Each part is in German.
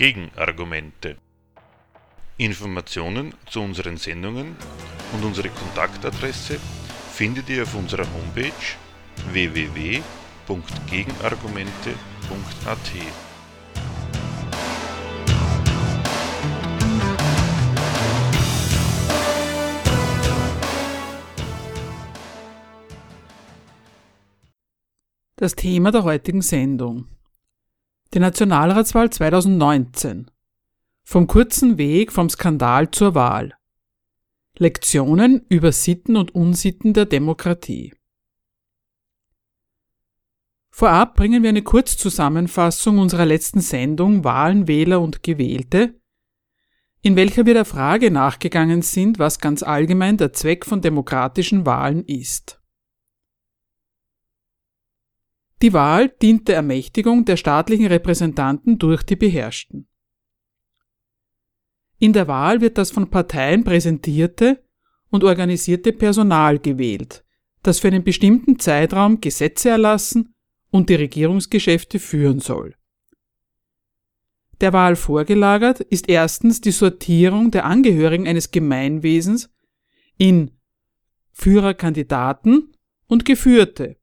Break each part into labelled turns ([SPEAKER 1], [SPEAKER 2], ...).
[SPEAKER 1] Gegenargumente. Informationen zu unseren Sendungen und unsere Kontaktadresse findet ihr auf unserer Homepage www.gegenargumente.at.
[SPEAKER 2] Das Thema der heutigen Sendung. Die Nationalratswahl 2019. Vom kurzen Weg vom Skandal zur Wahl. Lektionen über Sitten und Unsitten der Demokratie. Vorab bringen wir eine Kurzzusammenfassung unserer letzten Sendung Wahlen, Wähler und Gewählte, in welcher wir der Frage nachgegangen sind, was ganz allgemein der Zweck von demokratischen Wahlen ist. Die Wahl dient der Ermächtigung der staatlichen Repräsentanten durch die Beherrschten. In der Wahl wird das von Parteien präsentierte und organisierte Personal gewählt, das für einen bestimmten Zeitraum Gesetze erlassen und die Regierungsgeschäfte führen soll. Der Wahl vorgelagert ist erstens die Sortierung der Angehörigen eines Gemeinwesens in Führerkandidaten und Geführte,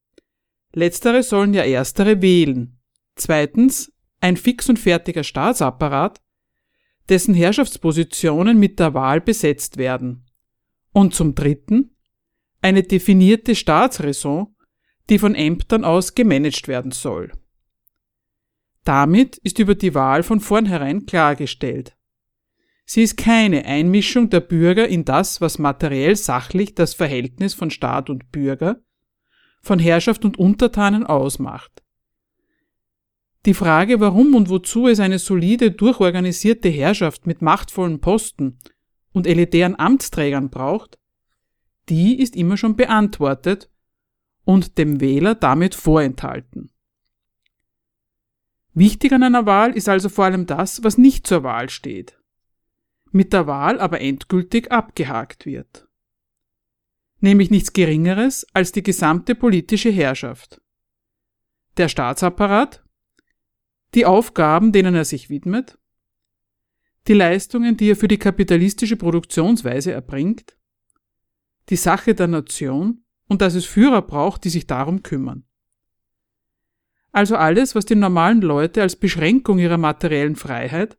[SPEAKER 2] Letztere sollen ja erstere wählen. Zweitens ein fix und fertiger Staatsapparat, dessen Herrschaftspositionen mit der Wahl besetzt werden. Und zum Dritten eine definierte Staatsräson, die von Ämtern aus gemanagt werden soll. Damit ist über die Wahl von vornherein klargestellt. Sie ist keine Einmischung der Bürger in das, was materiell sachlich das Verhältnis von Staat und Bürger, von Herrschaft und Untertanen ausmacht. Die Frage, warum und wozu es eine solide, durchorganisierte Herrschaft mit machtvollen Posten und elitären Amtsträgern braucht, die ist immer schon beantwortet und dem Wähler damit vorenthalten. Wichtig an einer Wahl ist also vor allem das, was nicht zur Wahl steht, mit der Wahl aber endgültig abgehakt wird nämlich nichts Geringeres als die gesamte politische Herrschaft. Der Staatsapparat, die Aufgaben, denen er sich widmet, die Leistungen, die er für die kapitalistische Produktionsweise erbringt, die Sache der Nation und dass es Führer braucht, die sich darum kümmern. Also alles, was die normalen Leute als Beschränkung ihrer materiellen Freiheit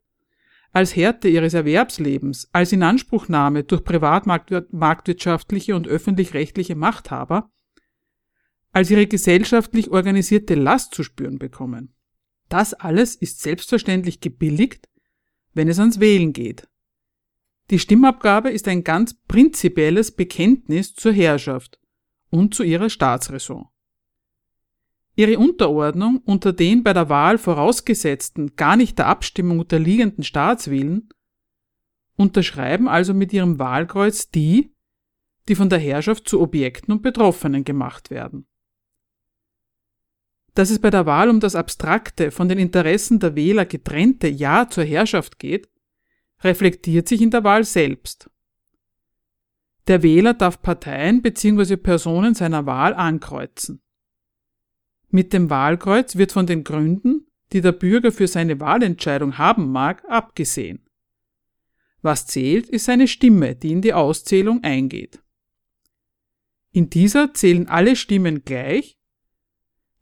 [SPEAKER 2] als Härte ihres Erwerbslebens, als Inanspruchnahme durch privatmarktwirtschaftliche und öffentlich-rechtliche Machthaber, als ihre gesellschaftlich organisierte Last zu spüren bekommen. Das alles ist selbstverständlich gebilligt, wenn es ans Wählen geht. Die Stimmabgabe ist ein ganz prinzipielles Bekenntnis zur Herrschaft und zu ihrer Staatsräson. Ihre Unterordnung unter den bei der Wahl vorausgesetzten, gar nicht der Abstimmung unterliegenden Staatswillen unterschreiben also mit ihrem Wahlkreuz die, die von der Herrschaft zu Objekten und Betroffenen gemacht werden. Dass es bei der Wahl um das abstrakte, von den Interessen der Wähler getrennte Ja zur Herrschaft geht, reflektiert sich in der Wahl selbst. Der Wähler darf Parteien bzw. Personen seiner Wahl ankreuzen. Mit dem Wahlkreuz wird von den Gründen, die der Bürger für seine Wahlentscheidung haben mag, abgesehen. Was zählt, ist seine Stimme, die in die Auszählung eingeht. In dieser zählen alle Stimmen gleich,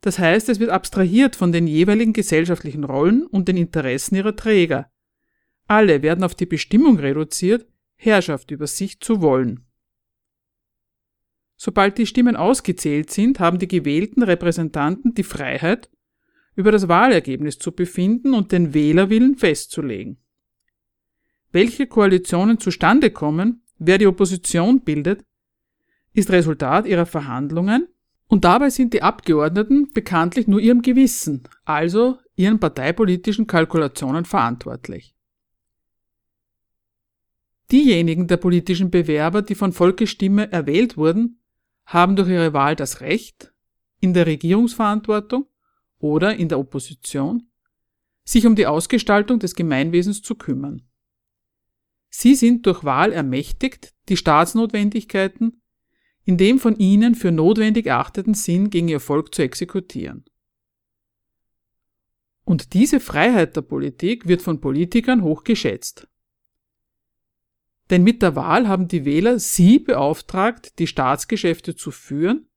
[SPEAKER 2] das heißt, es wird abstrahiert von den jeweiligen gesellschaftlichen Rollen und den Interessen ihrer Träger. Alle werden auf die Bestimmung reduziert, Herrschaft über sich zu wollen. Sobald die Stimmen ausgezählt sind, haben die gewählten Repräsentanten die Freiheit, über das Wahlergebnis zu befinden und den Wählerwillen festzulegen. Welche Koalitionen zustande kommen, wer die Opposition bildet, ist Resultat ihrer Verhandlungen und dabei sind die Abgeordneten bekanntlich nur ihrem Gewissen, also ihren parteipolitischen Kalkulationen verantwortlich. Diejenigen der politischen Bewerber, die von Volkesstimme erwählt wurden, haben durch ihre Wahl das Recht, in der Regierungsverantwortung oder in der Opposition, sich um die Ausgestaltung des Gemeinwesens zu kümmern. Sie sind durch Wahl ermächtigt, die Staatsnotwendigkeiten in dem von ihnen für notwendig erachteten Sinn gegen ihr Volk zu exekutieren. Und diese Freiheit der Politik wird von Politikern hoch geschätzt. Denn mit der Wahl haben die Wähler sie beauftragt, die Staatsgeschäfte zu führen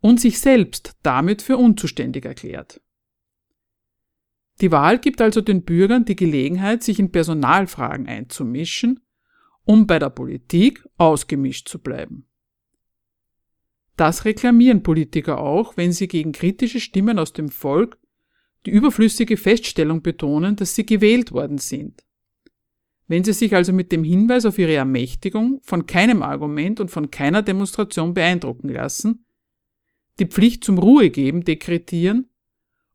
[SPEAKER 2] und sich selbst damit für unzuständig erklärt. Die Wahl gibt also den Bürgern die Gelegenheit, sich in Personalfragen einzumischen, um bei der Politik ausgemischt zu bleiben. Das reklamieren Politiker auch, wenn sie gegen kritische Stimmen aus dem Volk die überflüssige Feststellung betonen, dass sie gewählt worden sind. Wenn sie sich also mit dem Hinweis auf ihre Ermächtigung von keinem Argument und von keiner Demonstration beeindrucken lassen, die Pflicht zum Ruhegeben dekretieren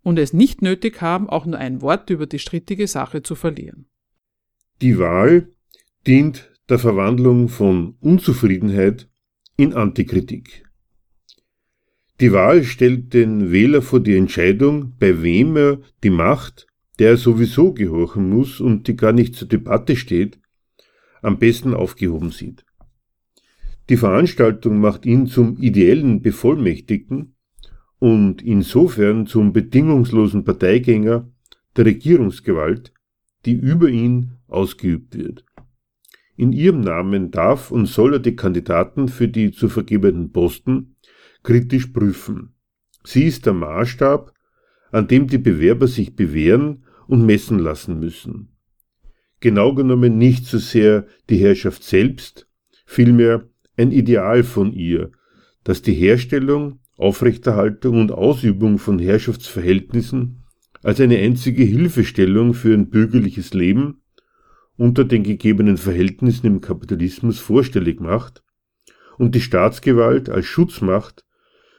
[SPEAKER 2] und es nicht nötig haben, auch nur ein Wort über die strittige Sache zu verlieren.
[SPEAKER 3] Die Wahl dient der Verwandlung von Unzufriedenheit in Antikritik. Die Wahl stellt den Wähler vor die Entscheidung, bei wem er die Macht, der er sowieso gehorchen muss und die gar nicht zur Debatte steht, am besten aufgehoben sieht. Die Veranstaltung macht ihn zum ideellen Bevollmächtigten und insofern zum bedingungslosen Parteigänger der Regierungsgewalt, die über ihn ausgeübt wird. In ihrem Namen darf und soll er die Kandidaten für die zu vergebenden Posten kritisch prüfen. Sie ist der Maßstab, an dem die Bewerber sich bewähren und messen lassen müssen. Genau genommen nicht so sehr die Herrschaft selbst, vielmehr ein Ideal von ihr, das die Herstellung, Aufrechterhaltung und Ausübung von Herrschaftsverhältnissen als eine einzige Hilfestellung für ein bürgerliches Leben unter den gegebenen Verhältnissen im Kapitalismus vorstellig macht und die Staatsgewalt als Schutzmacht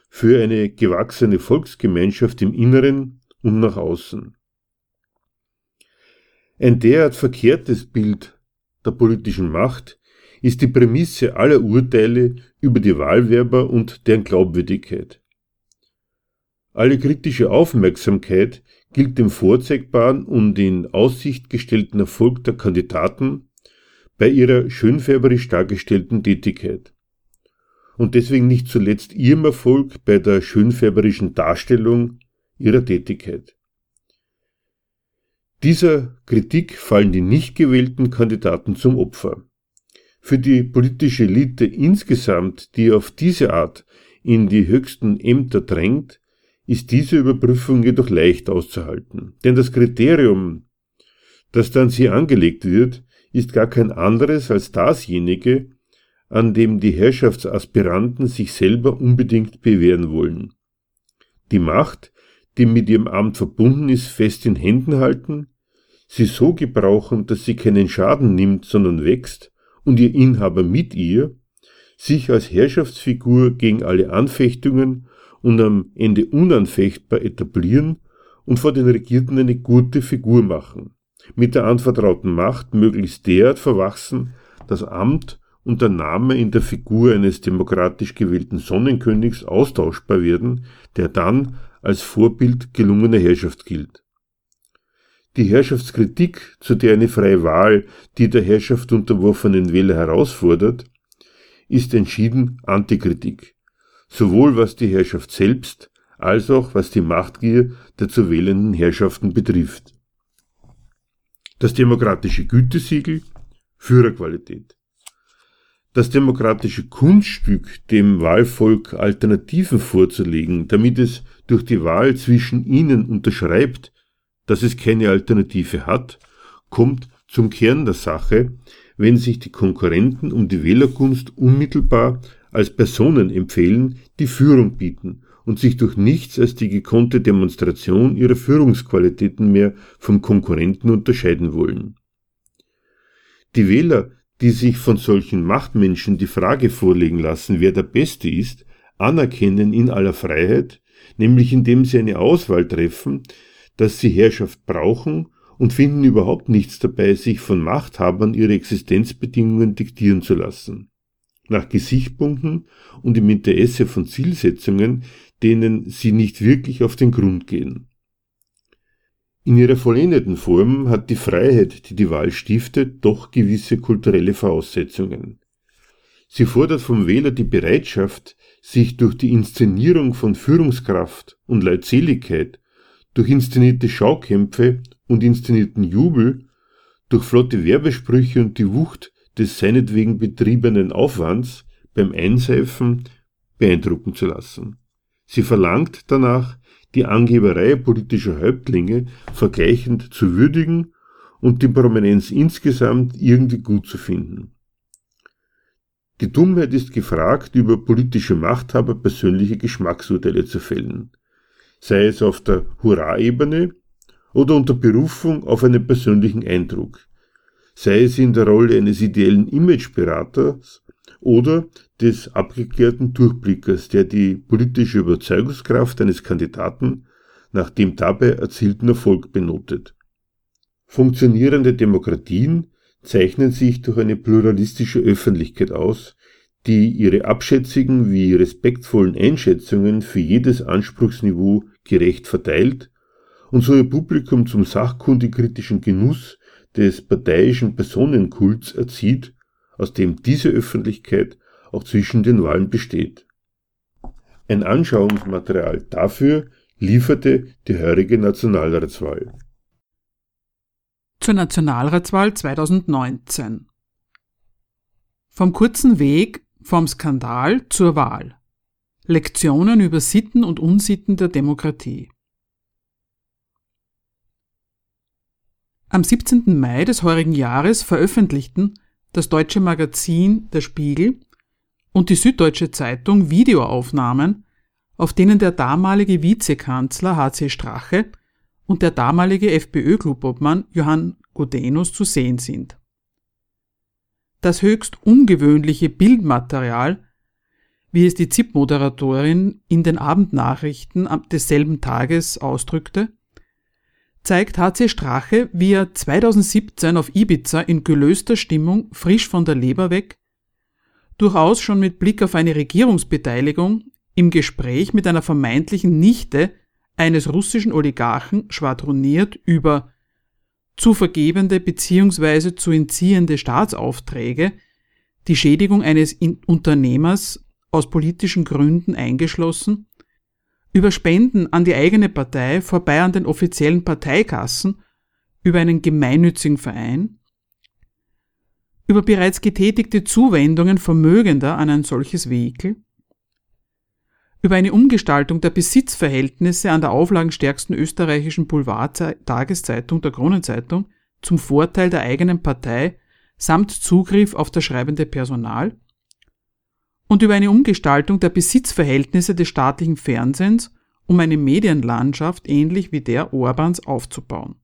[SPEAKER 3] für eine gewachsene Volksgemeinschaft im Inneren und nach außen. Ein derart verkehrtes Bild der politischen Macht ist die Prämisse aller Urteile über die Wahlwerber und deren Glaubwürdigkeit. Alle kritische Aufmerksamkeit gilt dem vorzeigbaren und in Aussicht gestellten Erfolg der Kandidaten bei ihrer schönfärberisch dargestellten Tätigkeit. Und deswegen nicht zuletzt ihrem Erfolg bei der schönfärberischen Darstellung ihrer Tätigkeit. Dieser Kritik fallen die nicht gewählten Kandidaten zum Opfer. Für die politische Elite insgesamt, die auf diese Art in die höchsten Ämter drängt, ist diese Überprüfung jedoch leicht auszuhalten. Denn das Kriterium, das dann sie angelegt wird, ist gar kein anderes als dasjenige, an dem die Herrschaftsaspiranten sich selber unbedingt bewähren wollen. Die Macht, die mit ihrem Amt verbunden ist, fest in Händen halten, sie so gebrauchen, dass sie keinen Schaden nimmt, sondern wächst, und ihr Inhaber mit ihr, sich als Herrschaftsfigur gegen alle Anfechtungen und am Ende unanfechtbar etablieren und vor den Regierten eine gute Figur machen, mit der anvertrauten Macht möglichst derart verwachsen, dass Amt und der Name in der Figur eines demokratisch gewählten Sonnenkönigs austauschbar werden, der dann als Vorbild gelungener Herrschaft gilt. Die Herrschaftskritik, zu der eine freie Wahl die der Herrschaft unterworfenen Wähler herausfordert, ist entschieden Antikritik, sowohl was die Herrschaft selbst als auch was die Machtgier der zu wählenden Herrschaften betrifft. Das demokratische Gütesiegel Führerqualität. Das demokratische Kunststück, dem Wahlvolk Alternativen vorzulegen, damit es durch die Wahl zwischen ihnen unterschreibt, dass es keine Alternative hat, kommt zum Kern der Sache, wenn sich die Konkurrenten um die Wählergunst unmittelbar als Personen empfehlen, die Führung bieten und sich durch nichts als die gekonnte Demonstration ihrer Führungsqualitäten mehr vom Konkurrenten unterscheiden wollen. Die Wähler, die sich von solchen Machtmenschen die Frage vorlegen lassen, wer der Beste ist, anerkennen in aller Freiheit, nämlich indem sie eine Auswahl treffen, dass sie Herrschaft brauchen und finden überhaupt nichts dabei, sich von Machthabern ihre Existenzbedingungen diktieren zu lassen. Nach Gesichtspunkten und im Interesse von Zielsetzungen, denen sie nicht wirklich auf den Grund gehen. In ihrer vollendeten Form hat die Freiheit, die die Wahl stiftet, doch gewisse kulturelle Voraussetzungen. Sie fordert vom Wähler die Bereitschaft, sich durch die Inszenierung von Führungskraft und Leutseligkeit durch inszenierte Schaukämpfe und inszenierten Jubel, durch flotte Werbesprüche und die Wucht des seinetwegen betriebenen Aufwands beim Einseifen beeindrucken zu lassen. Sie verlangt danach, die Angeberei politischer Häuptlinge vergleichend zu würdigen und die Prominenz insgesamt irgendwie gut zu finden. Die Dummheit ist gefragt, über politische Machthaber persönliche Geschmacksurteile zu fällen, sei es auf der Hurra-Ebene oder unter Berufung auf einen persönlichen Eindruck, sei es in der Rolle eines ideellen Imageberaters oder des abgeklärten Durchblickers, der die politische Überzeugungskraft eines Kandidaten nach dem dabei erzielten Erfolg benotet. Funktionierende Demokratien zeichnen sich durch eine pluralistische Öffentlichkeit aus, die ihre abschätzigen wie respektvollen Einschätzungen für jedes Anspruchsniveau gerecht verteilt und so ihr Publikum zum sachkundigkritischen Genuss des parteiischen Personenkults erzieht, aus dem diese Öffentlichkeit auch zwischen den Wahlen besteht. Ein Anschauungsmaterial dafür lieferte die heurige Nationalratswahl.
[SPEAKER 2] Zur Nationalratswahl 2019 Vom kurzen Weg vom Skandal zur Wahl Lektionen über Sitten und Unsitten der Demokratie Am 17. Mai des heurigen Jahres veröffentlichten das deutsche Magazin Der Spiegel und die Süddeutsche Zeitung Videoaufnahmen, auf denen der damalige Vizekanzler H.C. Strache und der damalige FPÖ-Klubobmann Johann Gudenus zu sehen sind. Das höchst ungewöhnliche Bildmaterial, wie es die ZIP-Moderatorin in den Abendnachrichten desselben Tages ausdrückte, zeigt HC Strache, wie er 2017 auf Ibiza in gelöster Stimmung frisch von der Leber weg, durchaus schon mit Blick auf eine Regierungsbeteiligung im Gespräch mit einer vermeintlichen Nichte eines russischen Oligarchen schwadroniert über zu vergebende bzw. zu entziehende Staatsaufträge, die Schädigung eines Unternehmers aus politischen Gründen eingeschlossen, über Spenden an die eigene Partei vorbei an den offiziellen Parteikassen, über einen gemeinnützigen Verein, über bereits getätigte Zuwendungen Vermögender an ein solches Vehikel, über eine Umgestaltung der Besitzverhältnisse an der auflagenstärksten österreichischen Boulevard-Tageszeitung der Kronenzeitung zum Vorteil der eigenen Partei samt Zugriff auf das schreibende Personal und über eine Umgestaltung der Besitzverhältnisse des staatlichen Fernsehens, um eine Medienlandschaft ähnlich wie der Orbans aufzubauen.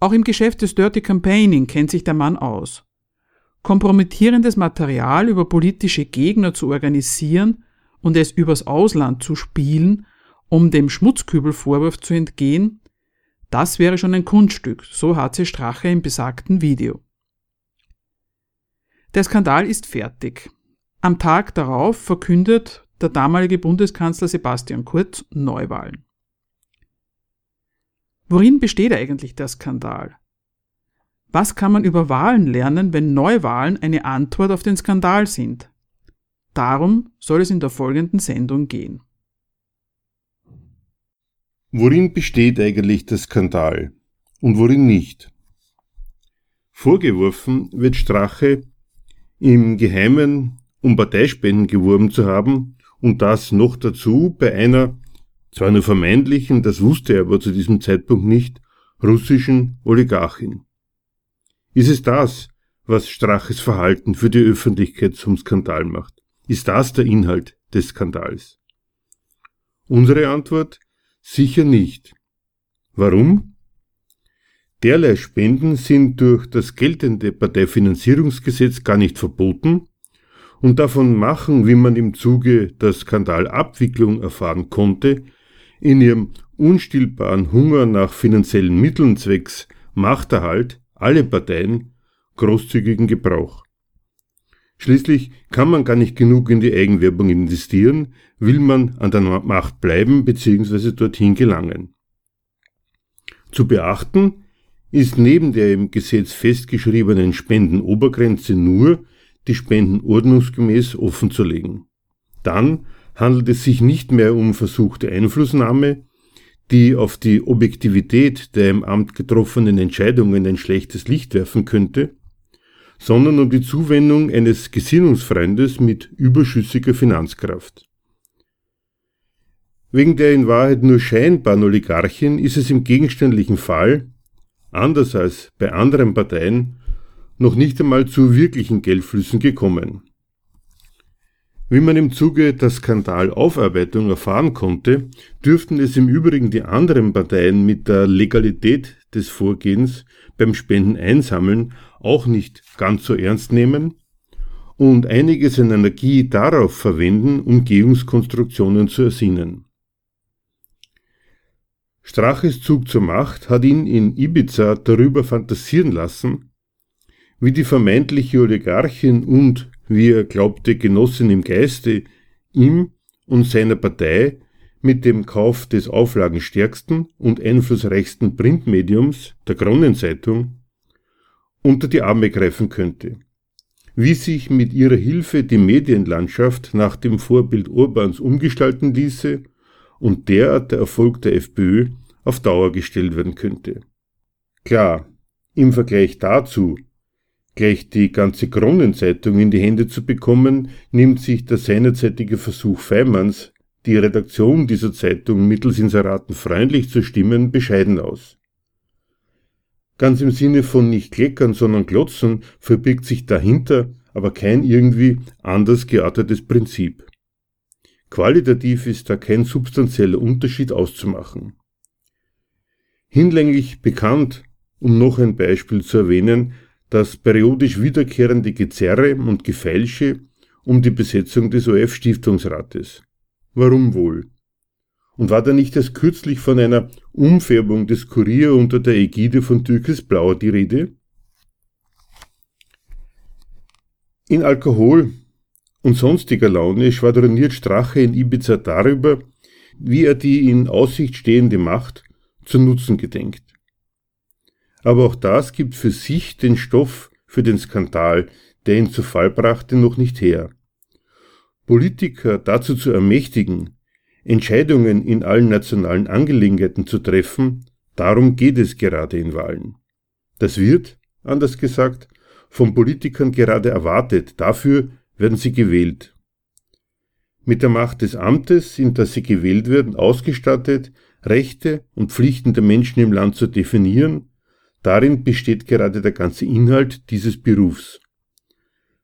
[SPEAKER 2] Auch im Geschäft des Dirty Campaigning kennt sich der Mann aus. Kompromittierendes Material über politische Gegner zu organisieren und es übers Ausland zu spielen, um dem Schmutzkübelvorwurf zu entgehen, das wäre schon ein Kunststück, so hat sie Strache im besagten Video. Der Skandal ist fertig. Am Tag darauf verkündet der damalige Bundeskanzler Sebastian Kurz Neuwahlen. Worin besteht eigentlich der Skandal? Was kann man über Wahlen lernen, wenn Neuwahlen eine Antwort auf den Skandal sind? Darum soll es in der folgenden Sendung gehen.
[SPEAKER 3] Worin besteht eigentlich der Skandal und worin nicht? Vorgeworfen wird Strache, im Geheimen um Parteispenden geworben zu haben und das noch dazu bei einer, zwar nur vermeintlichen, das wusste er aber zu diesem Zeitpunkt nicht, russischen Oligarchin. Ist es das, was Straches Verhalten für die Öffentlichkeit zum Skandal macht? Ist das der Inhalt des Skandals? Unsere Antwort sicher nicht. Warum? Derlei Spenden sind durch das geltende Parteifinanzierungsgesetz gar nicht verboten und davon machen, wie man im Zuge der Skandalabwicklung erfahren konnte, in ihrem unstillbaren Hunger nach finanziellen Mitteln zwecks Machterhalt alle Parteien großzügigen Gebrauch. Schließlich kann man gar nicht genug in die Eigenwerbung investieren, will man an der Macht bleiben bzw. dorthin gelangen. Zu beachten ist neben der im Gesetz festgeschriebenen Spendenobergrenze nur, die Spenden ordnungsgemäß offenzulegen. Dann handelt es sich nicht mehr um versuchte Einflussnahme, die auf die Objektivität der im Amt getroffenen Entscheidungen ein schlechtes Licht werfen könnte, sondern um die Zuwendung eines Gesinnungsfreundes mit überschüssiger Finanzkraft. Wegen der in Wahrheit nur scheinbaren Oligarchen ist es im gegenständlichen Fall, anders als bei anderen Parteien, noch nicht einmal zu wirklichen Geldflüssen gekommen. Wie man im Zuge der Skandalaufarbeitung erfahren konnte, dürften es im Übrigen die anderen Parteien mit der Legalität des Vorgehens beim Spenden einsammeln auch nicht ganz so ernst nehmen und einiges an Energie darauf verwenden, Umgehungskonstruktionen zu ersinnen. Straches Zug zur Macht hat ihn in Ibiza darüber fantasieren lassen, wie die vermeintliche Oligarchin und, wie er glaubte, Genossin im Geiste, ihm und seiner Partei mit dem Kauf des auflagenstärksten und einflussreichsten Printmediums, der Kronenzeitung, unter die Arme greifen könnte. Wie sich mit ihrer Hilfe die Medienlandschaft nach dem Vorbild Urbans umgestalten ließe und derart der Erfolg der FPÖ auf Dauer gestellt werden könnte. Klar, im Vergleich dazu, gleich die ganze Kronenzeitung in die Hände zu bekommen, nimmt sich der seinerzeitige Versuch Feimanns, die Redaktion dieser Zeitung mittels Inseraten freundlich zu stimmen, bescheiden aus. Ganz im Sinne von nicht kleckern, sondern glotzen verbirgt sich dahinter aber kein irgendwie anders geartetes Prinzip. Qualitativ ist da kein substanzieller Unterschied auszumachen. Hinlänglich bekannt, um noch ein Beispiel zu erwähnen, das periodisch wiederkehrende Gezerre und Gefeilsche um die Besetzung des OF-Stiftungsrates. Warum wohl? Und war da nicht erst kürzlich von einer Umfärbung des Kurier unter der Ägide von Türkis Blau die Rede? In Alkohol und sonstiger Laune schwadroniert Strache in Ibiza darüber, wie er die in Aussicht stehende Macht zu nutzen gedenkt. Aber auch das gibt für sich den Stoff für den Skandal, der ihn zu Fall brachte, noch nicht her. Politiker dazu zu ermächtigen, Entscheidungen in allen nationalen Angelegenheiten zu treffen, darum geht es gerade in Wahlen. Das wird, anders gesagt, von Politikern gerade erwartet, dafür werden sie gewählt mit der Macht des Amtes, in das sie gewählt werden, ausgestattet, Rechte und Pflichten der Menschen im Land zu definieren, darin besteht gerade der ganze Inhalt dieses Berufs.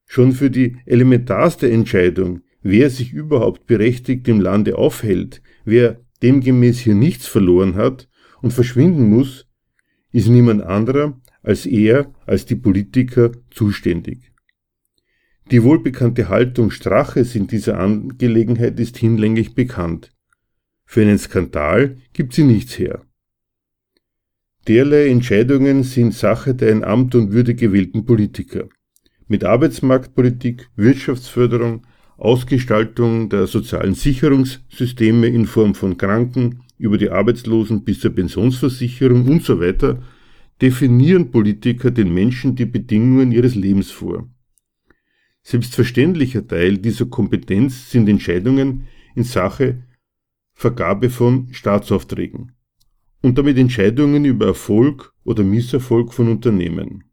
[SPEAKER 3] Schon für die elementarste Entscheidung, wer sich überhaupt berechtigt im Lande aufhält, wer demgemäß hier nichts verloren hat und verschwinden muss, ist niemand anderer als er, als die Politiker zuständig. Die wohlbekannte Haltung Straches in dieser Angelegenheit ist hinlänglich bekannt. Für einen Skandal gibt sie nichts her. Derlei Entscheidungen sind Sache der in Amt und Würde gewählten Politiker. Mit Arbeitsmarktpolitik, Wirtschaftsförderung, Ausgestaltung der sozialen Sicherungssysteme in Form von Kranken über die Arbeitslosen bis zur Pensionsversicherung und so weiter definieren Politiker den Menschen die Bedingungen ihres Lebens vor. Selbstverständlicher Teil dieser Kompetenz sind Entscheidungen in Sache Vergabe von Staatsaufträgen und damit Entscheidungen über Erfolg oder Misserfolg von Unternehmen.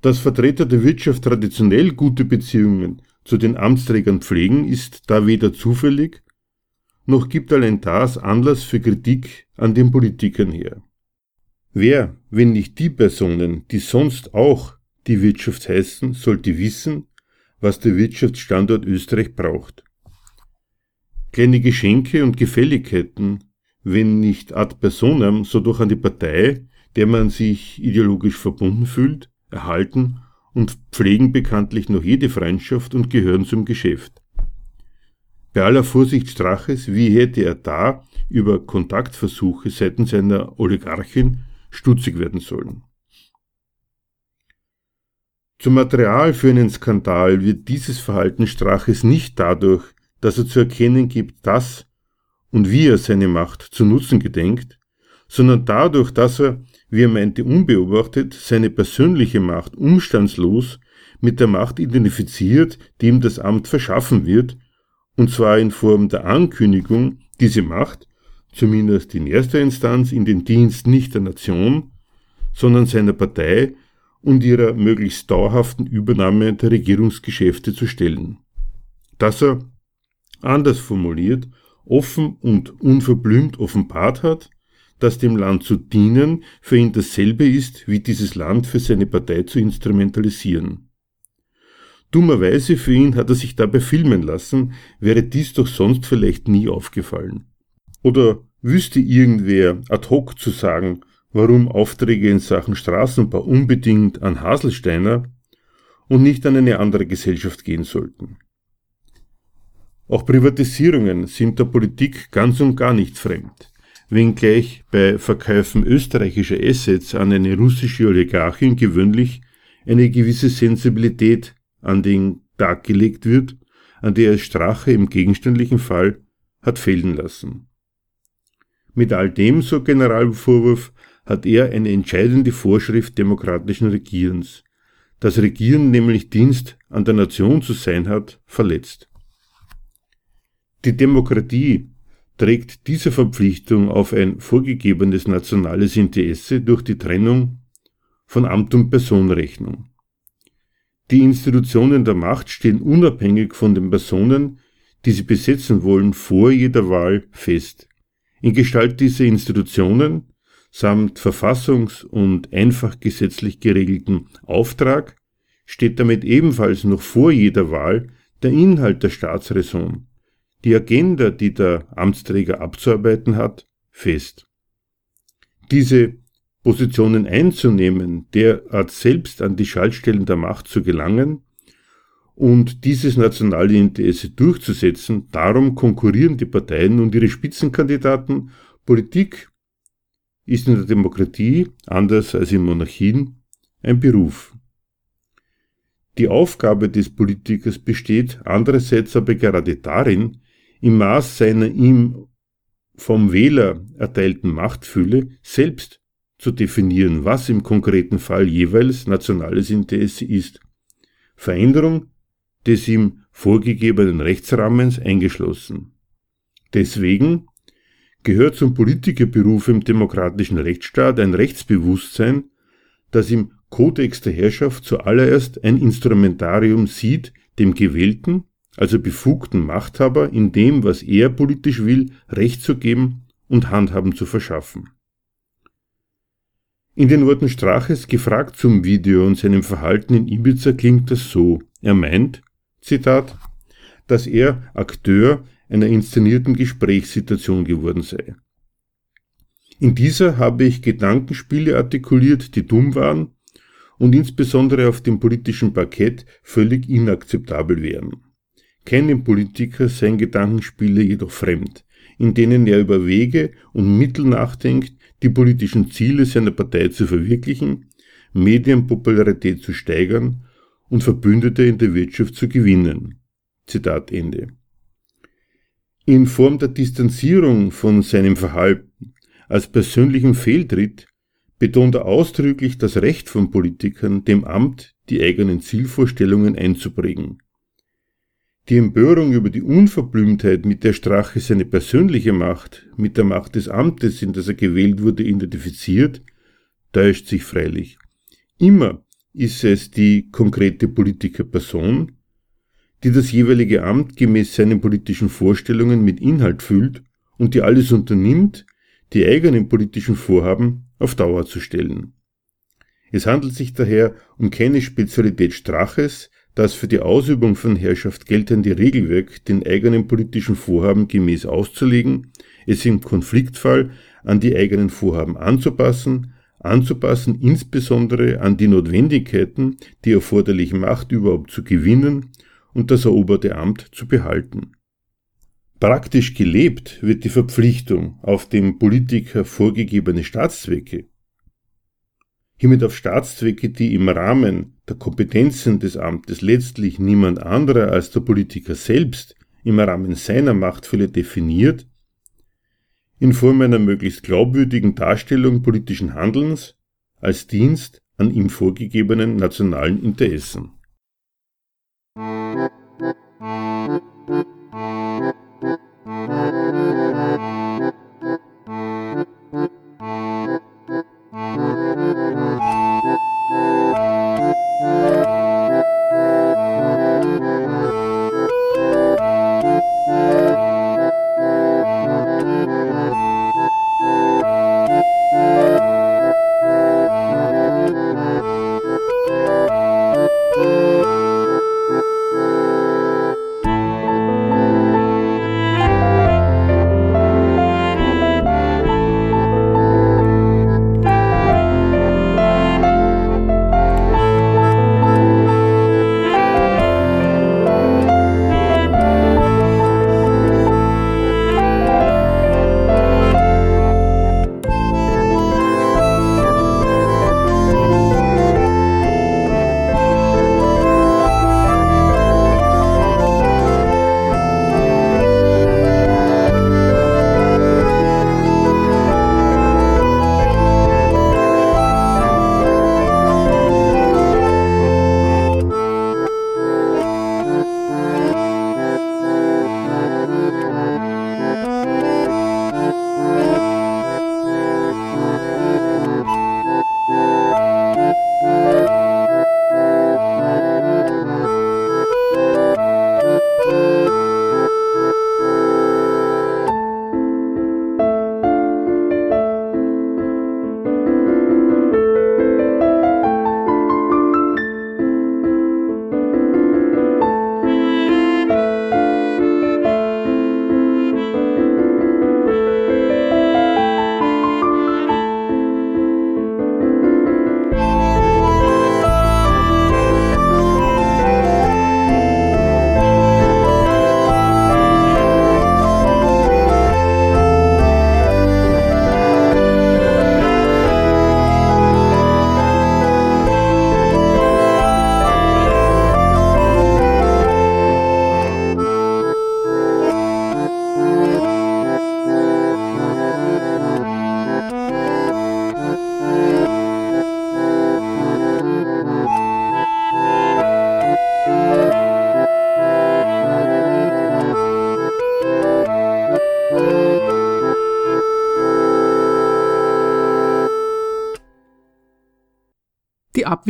[SPEAKER 3] Dass Vertreter der Wirtschaft traditionell gute Beziehungen zu den Amtsträgern pflegen, ist da weder zufällig, noch gibt allein das Anlass für Kritik an den Politikern her. Wer, wenn nicht die Personen, die sonst auch die Wirtschaft heißen, sollte wissen, was der Wirtschaftsstandort Österreich braucht. Kleine Geschenke und Gefälligkeiten, wenn nicht ad personam, so doch an die Partei, der man sich ideologisch verbunden fühlt, erhalten und pflegen bekanntlich noch jede Freundschaft und gehören zum Geschäft. Bei aller Vorsicht Straches, wie hätte er da über Kontaktversuche seitens einer Oligarchin stutzig werden sollen. Zum Material für einen Skandal wird dieses Verhalten Straches nicht dadurch, dass er zu erkennen gibt, dass und wie er seine Macht zu nutzen gedenkt, sondern dadurch, dass er, wie er meinte, unbeobachtet seine persönliche Macht umstandslos mit der Macht identifiziert, die ihm das Amt verschaffen wird, und zwar in Form der Ankündigung, diese Macht zumindest in erster Instanz in den Dienst nicht der Nation, sondern seiner Partei und ihrer möglichst dauerhaften Übernahme der Regierungsgeschäfte zu stellen. Dass er, anders formuliert, offen und unverblümt offenbart hat, dass dem Land zu dienen für ihn dasselbe ist, wie dieses Land für seine Partei zu instrumentalisieren. Dummerweise für ihn hat er sich dabei filmen lassen, wäre dies doch sonst vielleicht nie aufgefallen. Oder wüsste irgendwer ad hoc zu sagen, warum Aufträge in Sachen Straßenbau unbedingt an Haselsteiner und nicht an eine andere Gesellschaft gehen sollten. Auch Privatisierungen sind der Politik ganz und gar nicht fremd, wenngleich bei Verkäufen österreichischer Assets an eine russische Oligarchin gewöhnlich eine gewisse Sensibilität an den Tag gelegt wird, an der es Strache im gegenständlichen Fall hat fehlen lassen. Mit all dem, so Generalvorwurf, hat er eine entscheidende Vorschrift demokratischen Regierens, das Regieren nämlich Dienst an der Nation zu sein hat, verletzt. Die Demokratie trägt diese Verpflichtung auf ein vorgegebenes nationales Interesse durch die Trennung von Amt und Personenrechnung. Die Institutionen der Macht stehen unabhängig von den Personen, die sie besetzen wollen, vor jeder Wahl fest. In Gestalt dieser Institutionen samt verfassungs- und einfach gesetzlich geregelten Auftrag steht damit ebenfalls noch vor jeder Wahl der Inhalt der Staatsräson, die Agenda, die der Amtsträger abzuarbeiten hat, fest. Diese Positionen einzunehmen, derart selbst an die Schaltstellen der Macht zu gelangen und dieses nationale Interesse durchzusetzen, darum konkurrieren die Parteien und ihre Spitzenkandidaten Politik ist in der Demokratie, anders als in Monarchien, ein Beruf. Die Aufgabe des Politikers besteht andererseits aber gerade darin, im Maß seiner ihm vom Wähler erteilten Machtfülle selbst zu definieren, was im konkreten Fall jeweils nationales Interesse ist. Veränderung des ihm vorgegebenen Rechtsrahmens eingeschlossen. Deswegen gehört zum Politikerberuf im demokratischen Rechtsstaat ein Rechtsbewusstsein, das im Kodex der Herrschaft zuallererst ein Instrumentarium sieht, dem gewählten, also befugten Machthaber in dem, was er politisch will, Recht zu geben und Handhaben zu verschaffen. In den Worten Straches gefragt zum Video und seinem Verhalten in Ibiza klingt das so. Er meint, Zitat, dass er Akteur einer inszenierten Gesprächssituation geworden sei. In dieser habe ich Gedankenspiele artikuliert, die dumm waren und insbesondere auf dem politischen Parkett völlig inakzeptabel wären. Keinem Politiker seien Gedankenspiele jedoch fremd, in denen er über Wege und Mittel nachdenkt, die politischen Ziele seiner Partei zu verwirklichen, Medienpopularität zu steigern und Verbündete in der Wirtschaft zu gewinnen. Zitat Ende in Form der Distanzierung von seinem Verhalten als persönlichem Fehltritt betont er ausdrücklich das Recht von Politikern, dem Amt die eigenen Zielvorstellungen einzuprägen. Die Empörung über die Unverblümtheit, mit der Strache seine persönliche Macht mit der Macht des Amtes, in das er gewählt wurde, identifiziert, täuscht sich freilich. Immer ist es die konkrete Politikerperson, die das jeweilige Amt gemäß seinen politischen Vorstellungen mit Inhalt füllt und die alles unternimmt, die eigenen politischen Vorhaben auf Dauer zu stellen. Es handelt sich daher um keine Spezialität Straches, das für die Ausübung von Herrschaft geltende Regelwerk den eigenen politischen Vorhaben gemäß auszulegen, es im Konfliktfall an die eigenen Vorhaben anzupassen, anzupassen insbesondere an die Notwendigkeiten, die erforderliche Macht überhaupt zu gewinnen und das eroberte Amt zu behalten. Praktisch gelebt wird die Verpflichtung auf dem Politiker vorgegebene Staatszwecke, hiermit auf Staatszwecke, die im Rahmen der Kompetenzen des Amtes letztlich niemand anderer als der Politiker selbst im Rahmen seiner Machtfülle definiert, in Form einer möglichst glaubwürdigen Darstellung politischen Handelns als Dienst an ihm vorgegebenen nationalen Interessen.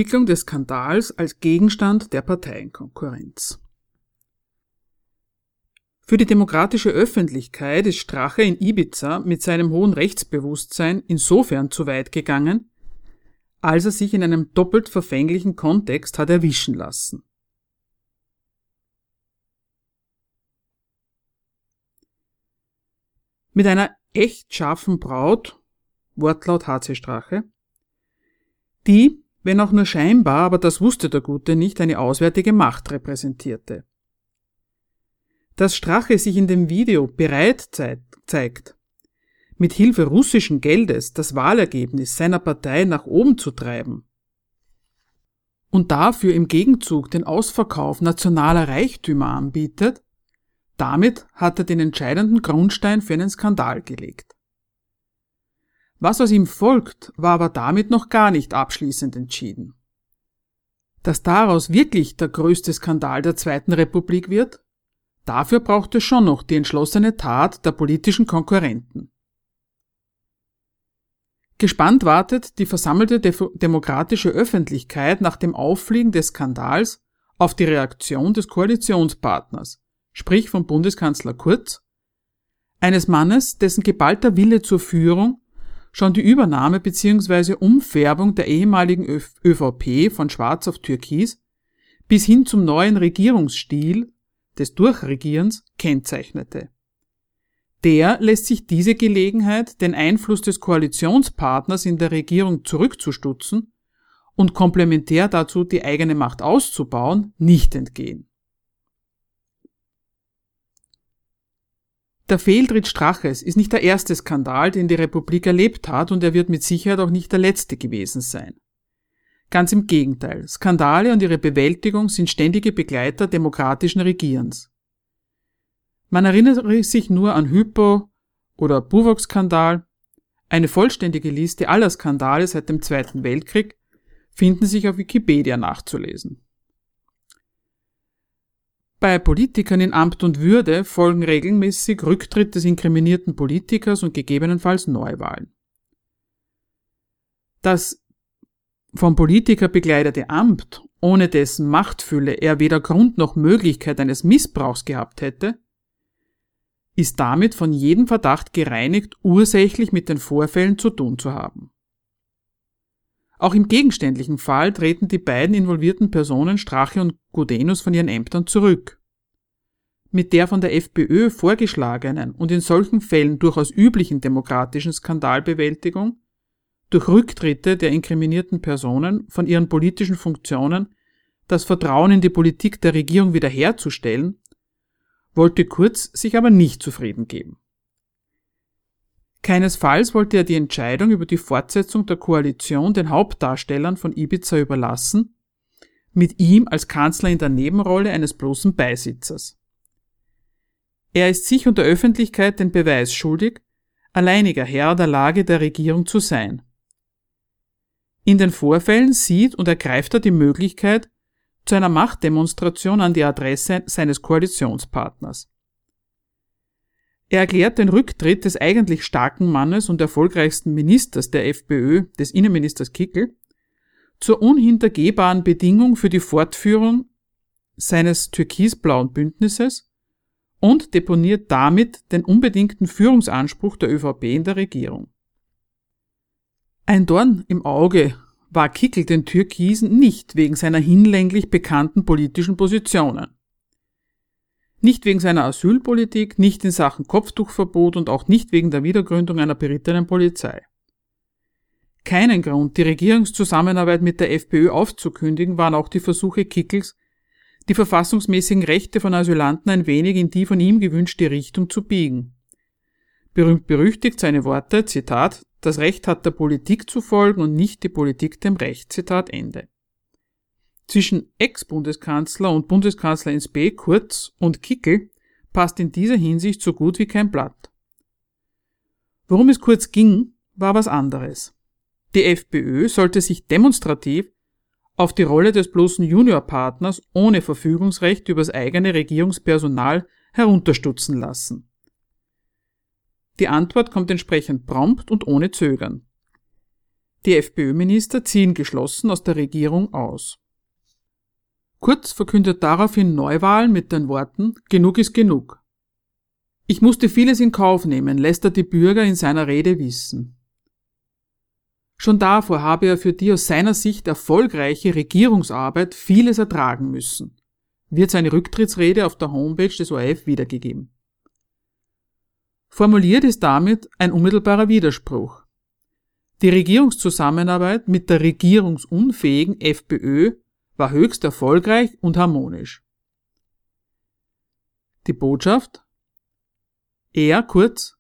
[SPEAKER 2] Abwicklung des Skandals als Gegenstand der Parteienkonkurrenz. Für die demokratische Öffentlichkeit ist Strache in Ibiza mit seinem hohen Rechtsbewusstsein insofern zu weit gegangen, als er sich in einem doppelt verfänglichen Kontext hat erwischen lassen. Mit einer echt scharfen Braut, Wortlaut HC Strache, die, wenn auch nur scheinbar, aber das wusste der Gute nicht, eine auswärtige Macht repräsentierte. Dass Strache sich in dem Video bereit zeigt, mit Hilfe russischen Geldes das Wahlergebnis seiner Partei nach oben zu treiben und dafür im Gegenzug den Ausverkauf nationaler Reichtümer anbietet, damit hat er den entscheidenden Grundstein für einen Skandal gelegt. Was aus ihm folgt, war aber damit noch gar nicht abschließend entschieden. Dass daraus wirklich der größte Skandal der Zweiten Republik wird, dafür braucht es schon noch die entschlossene Tat der politischen Konkurrenten. Gespannt wartet die versammelte demokratische Öffentlichkeit nach dem Auffliegen des Skandals auf die Reaktion des Koalitionspartners, sprich vom Bundeskanzler Kurz, eines Mannes, dessen geballter Wille zur Führung schon die Übernahme bzw. Umfärbung der ehemaligen ÖVP von Schwarz auf Türkis bis hin zum neuen Regierungsstil des Durchregierens kennzeichnete. Der lässt sich diese Gelegenheit, den Einfluss des Koalitionspartners in der Regierung zurückzustutzen und komplementär dazu die eigene Macht auszubauen, nicht entgehen. Der Fehltritt Straches ist nicht der erste Skandal, den die Republik erlebt hat, und er wird mit Sicherheit auch nicht der letzte gewesen sein. Ganz im Gegenteil, Skandale und ihre Bewältigung sind ständige Begleiter demokratischen Regierens. Man erinnere sich nur an Hypo oder Buwok-Skandal. Eine vollständige Liste aller Skandale seit dem Zweiten Weltkrieg finden sich auf Wikipedia nachzulesen. Bei Politikern in Amt und Würde folgen regelmäßig Rücktritt des inkriminierten Politikers und gegebenenfalls Neuwahlen. Das vom Politiker begleitete Amt, ohne dessen Machtfülle er weder Grund noch Möglichkeit eines Missbrauchs gehabt hätte, ist damit von jedem Verdacht gereinigt, ursächlich mit den Vorfällen zu tun zu haben. Auch im gegenständlichen Fall treten die beiden involvierten Personen Strache und Gudenus von ihren Ämtern zurück. Mit der von der FPÖ vorgeschlagenen und in solchen Fällen durchaus üblichen demokratischen Skandalbewältigung durch Rücktritte der inkriminierten Personen von ihren politischen Funktionen das Vertrauen in die Politik der Regierung wiederherzustellen, wollte Kurz sich aber nicht zufrieden geben. Keinesfalls wollte er die Entscheidung über die Fortsetzung der Koalition den Hauptdarstellern von Ibiza überlassen, mit ihm als Kanzler in der Nebenrolle eines bloßen Beisitzers. Er ist sich und der Öffentlichkeit den Beweis schuldig, alleiniger Herr der Lage der Regierung zu sein. In den Vorfällen sieht und ergreift er die Möglichkeit zu einer Machtdemonstration an die Adresse seines Koalitionspartners. Er erklärt den Rücktritt des eigentlich starken Mannes und erfolgreichsten Ministers der FPÖ, des Innenministers Kickel, zur unhintergehbaren Bedingung für die Fortführung seines türkisblauen Bündnisses und deponiert damit den unbedingten Führungsanspruch der ÖVP in der Regierung. Ein Dorn im Auge war Kickel den Türkisen nicht wegen seiner hinlänglich bekannten politischen Positionen. Nicht wegen seiner Asylpolitik, nicht in Sachen Kopftuchverbot und auch nicht wegen der Wiedergründung einer berittenen Polizei. Keinen Grund, die Regierungszusammenarbeit mit der FPÖ aufzukündigen, waren auch die Versuche Kickels, die verfassungsmäßigen Rechte von Asylanten ein wenig in die von ihm gewünschte Richtung zu biegen. Berühmt berüchtigt seine Worte, Zitat, das Recht hat der Politik zu folgen und nicht die Politik dem Recht, Zitat Ende. Zwischen Ex-Bundeskanzler und Bundeskanzler ins B, Kurz und Kickel passt in dieser Hinsicht so gut wie kein Blatt. Worum es kurz ging, war was anderes. Die FPÖ sollte sich demonstrativ auf die Rolle des bloßen Juniorpartners ohne Verfügungsrecht übers eigene Regierungspersonal herunterstutzen lassen. Die Antwort kommt entsprechend prompt und ohne Zögern. Die FPÖ-Minister ziehen geschlossen aus der Regierung aus. Kurz verkündet daraufhin Neuwahlen mit den Worten Genug ist genug. Ich musste vieles in Kauf nehmen, lässt er die Bürger in seiner Rede wissen. Schon davor habe er für die aus seiner Sicht erfolgreiche Regierungsarbeit vieles ertragen müssen, wird seine Rücktrittsrede auf der Homepage des ORF wiedergegeben. Formuliert ist damit ein unmittelbarer Widerspruch. Die Regierungszusammenarbeit mit der regierungsunfähigen FPÖ war höchst erfolgreich und harmonisch. Die Botschaft? Er, Kurz,